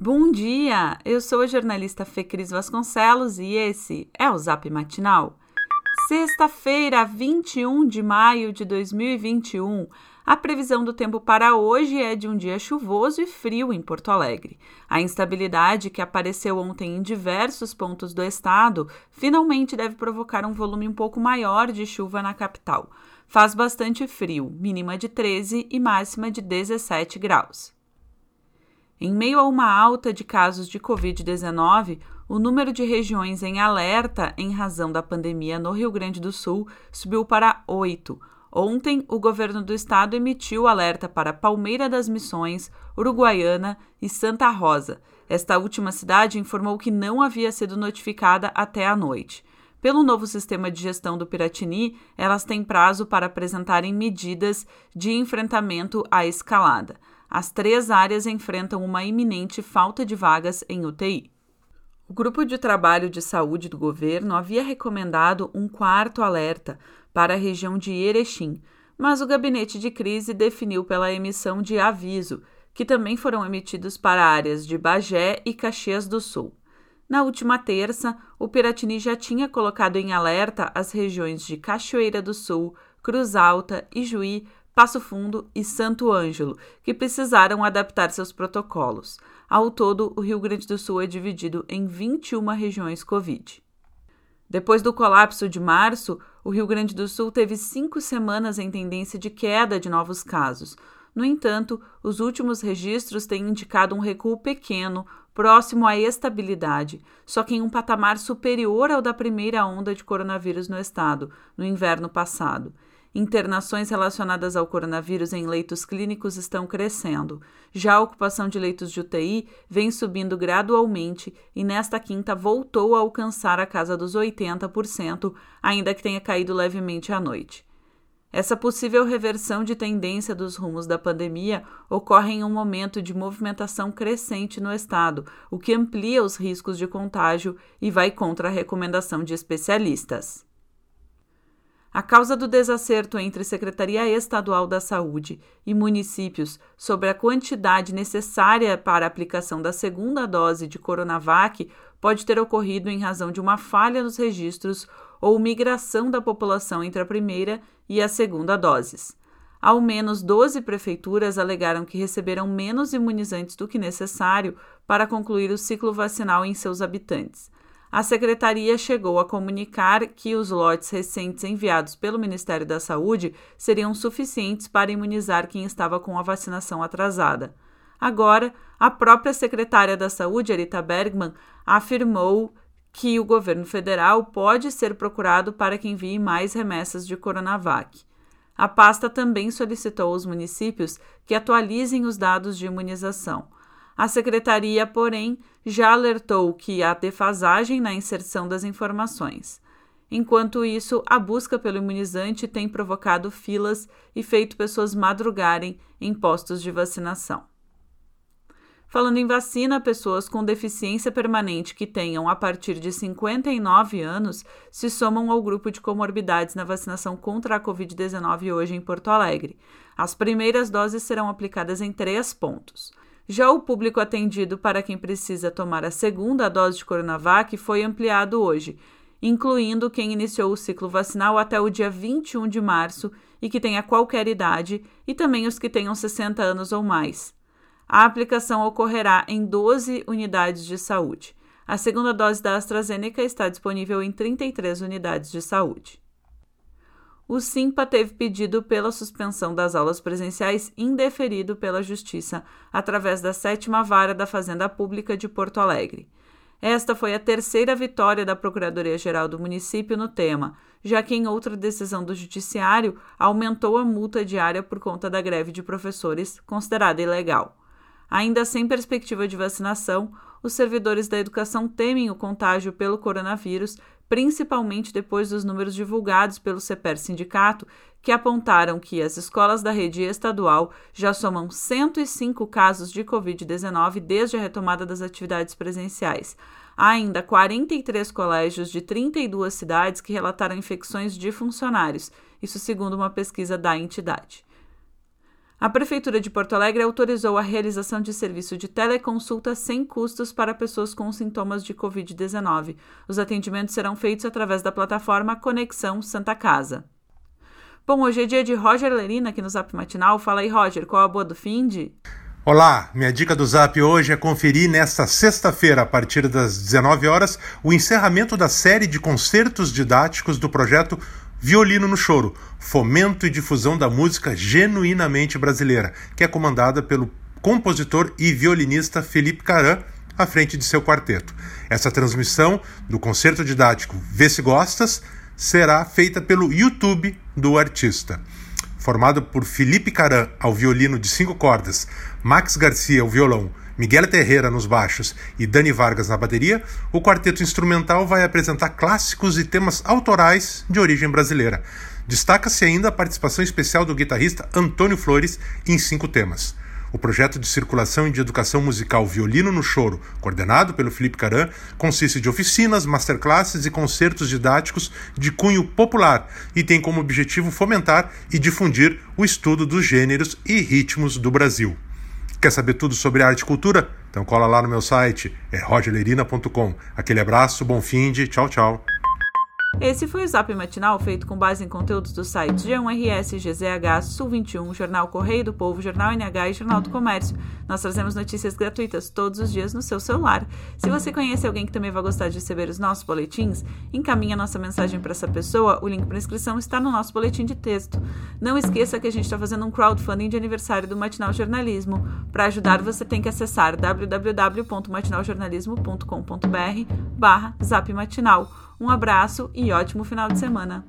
Bom dia! Eu sou a jornalista Fecris Vasconcelos e esse é o Zap Matinal. Sexta-feira, 21 de maio de 2021. A previsão do tempo para hoje é de um dia chuvoso e frio em Porto Alegre. A instabilidade que apareceu ontem em diversos pontos do estado finalmente deve provocar um volume um pouco maior de chuva na capital. Faz bastante frio, mínima de 13 e máxima de 17 graus. Em meio a uma alta de casos de Covid-19, o número de regiões em alerta em razão da pandemia no Rio Grande do Sul subiu para oito. Ontem, o governo do estado emitiu alerta para Palmeira das Missões, Uruguaiana e Santa Rosa. Esta última cidade informou que não havia sido notificada até a noite. Pelo novo sistema de gestão do Piratini, elas têm prazo para apresentarem medidas de enfrentamento à escalada. As três áreas enfrentam uma iminente falta de vagas em UTI. O Grupo de Trabalho de Saúde do governo havia recomendado um quarto alerta para a região de Erechim, mas o gabinete de crise definiu pela emissão de aviso, que também foram emitidos para áreas de Bagé e Caxias do Sul. Na última terça, o Piratini já tinha colocado em alerta as regiões de Cachoeira do Sul, Cruz Alta, Ijuí, Passo Fundo e Santo Ângelo, que precisaram adaptar seus protocolos. Ao todo, o Rio Grande do Sul é dividido em 21 regiões Covid. Depois do colapso de março, o Rio Grande do Sul teve cinco semanas em tendência de queda de novos casos. No entanto, os últimos registros têm indicado um recuo pequeno, próximo à estabilidade, só que em um patamar superior ao da primeira onda de coronavírus no estado, no inverno passado. Internações relacionadas ao coronavírus em leitos clínicos estão crescendo. Já a ocupação de leitos de UTI vem subindo gradualmente e nesta quinta voltou a alcançar a casa dos 80%, ainda que tenha caído levemente à noite. Essa possível reversão de tendência dos rumos da pandemia ocorre em um momento de movimentação crescente no estado, o que amplia os riscos de contágio e vai contra a recomendação de especialistas. A causa do desacerto entre Secretaria Estadual da Saúde e municípios sobre a quantidade necessária para a aplicação da segunda dose de Coronavac pode ter ocorrido em razão de uma falha nos registros ou migração da população entre a primeira e a segunda doses. Ao menos 12 prefeituras alegaram que receberam menos imunizantes do que necessário para concluir o ciclo vacinal em seus habitantes a secretaria chegou a comunicar que os lotes recentes enviados pelo Ministério da Saúde seriam suficientes para imunizar quem estava com a vacinação atrasada. Agora, a própria secretária da Saúde, Arita Bergman, afirmou que o governo federal pode ser procurado para que envie mais remessas de Coronavac. A pasta também solicitou aos municípios que atualizem os dados de imunização. A secretaria, porém, já alertou que há defasagem na inserção das informações. Enquanto isso, a busca pelo imunizante tem provocado filas e feito pessoas madrugarem em postos de vacinação. Falando em vacina, pessoas com deficiência permanente que tenham a partir de 59 anos se somam ao grupo de comorbidades na vacinação contra a Covid-19 hoje em Porto Alegre. As primeiras doses serão aplicadas em três pontos. Já o público atendido para quem precisa tomar a segunda dose de Coronavac foi ampliado hoje, incluindo quem iniciou o ciclo vacinal até o dia 21 de março e que tenha qualquer idade, e também os que tenham 60 anos ou mais. A aplicação ocorrerá em 12 unidades de saúde. A segunda dose da AstraZeneca está disponível em 33 unidades de saúde o SIMPA teve pedido pela suspensão das aulas presenciais indeferido pela Justiça, através da sétima vara da Fazenda Pública de Porto Alegre. Esta foi a terceira vitória da Procuradoria-Geral do município no tema, já que em outra decisão do Judiciário aumentou a multa diária por conta da greve de professores, considerada ilegal. Ainda sem perspectiva de vacinação, os servidores da educação temem o contágio pelo coronavírus principalmente depois dos números divulgados pelo CEPER Sindicato, que apontaram que as escolas da rede estadual já somam 105 casos de Covid-19 desde a retomada das atividades presenciais. Há ainda 43 colégios de 32 cidades que relataram infecções de funcionários, isso segundo uma pesquisa da entidade. A Prefeitura de Porto Alegre autorizou a realização de serviço de teleconsulta sem custos para pessoas com sintomas de Covid-19. Os atendimentos serão feitos através da plataforma Conexão Santa Casa. Bom, hoje é dia de Roger Lerina aqui no Zap Matinal. Fala aí, Roger, qual a boa do finde? Olá, minha dica do Zap hoje é conferir nesta sexta-feira, a partir das 19 horas, o encerramento da série de concertos didáticos do projeto Violino no Choro, fomento e difusão da música genuinamente brasileira, que é comandada pelo compositor e violinista Felipe Caran, à frente de seu quarteto. Essa transmissão do concerto didático Vê se Gostas será feita pelo YouTube do artista. Formado por Felipe Caran ao violino de cinco cordas, Max Garcia ao violão, Miguel Terreira nos baixos e Dani Vargas na bateria, o quarteto instrumental vai apresentar clássicos e temas autorais de origem brasileira. Destaca-se ainda a participação especial do guitarrista Antônio Flores em cinco temas. O projeto de circulação e de educação musical Violino no Choro, coordenado pelo Felipe Caran, consiste de oficinas, masterclasses e concertos didáticos de cunho popular e tem como objetivo fomentar e difundir o estudo dos gêneros e ritmos do Brasil. Quer saber tudo sobre arte e cultura? Então cola lá no meu site, é rogerlerina.com. Aquele abraço, bom fim de tchau, tchau. Esse foi o Zap Matinal, feito com base em conteúdos dos sites G1RS, GZH, Sul 21, Jornal Correio do Povo, Jornal NH e Jornal do Comércio. Nós trazemos notícias gratuitas todos os dias no seu celular. Se você conhece alguém que também vai gostar de receber os nossos boletins, encaminhe a nossa mensagem para essa pessoa. O link para inscrição está no nosso boletim de texto. Não esqueça que a gente está fazendo um crowdfunding de aniversário do Matinal Jornalismo. Para ajudar, você tem que acessar www.matinaljornalismo.com.br barra Zap Matinal. Um abraço e ótimo final de semana.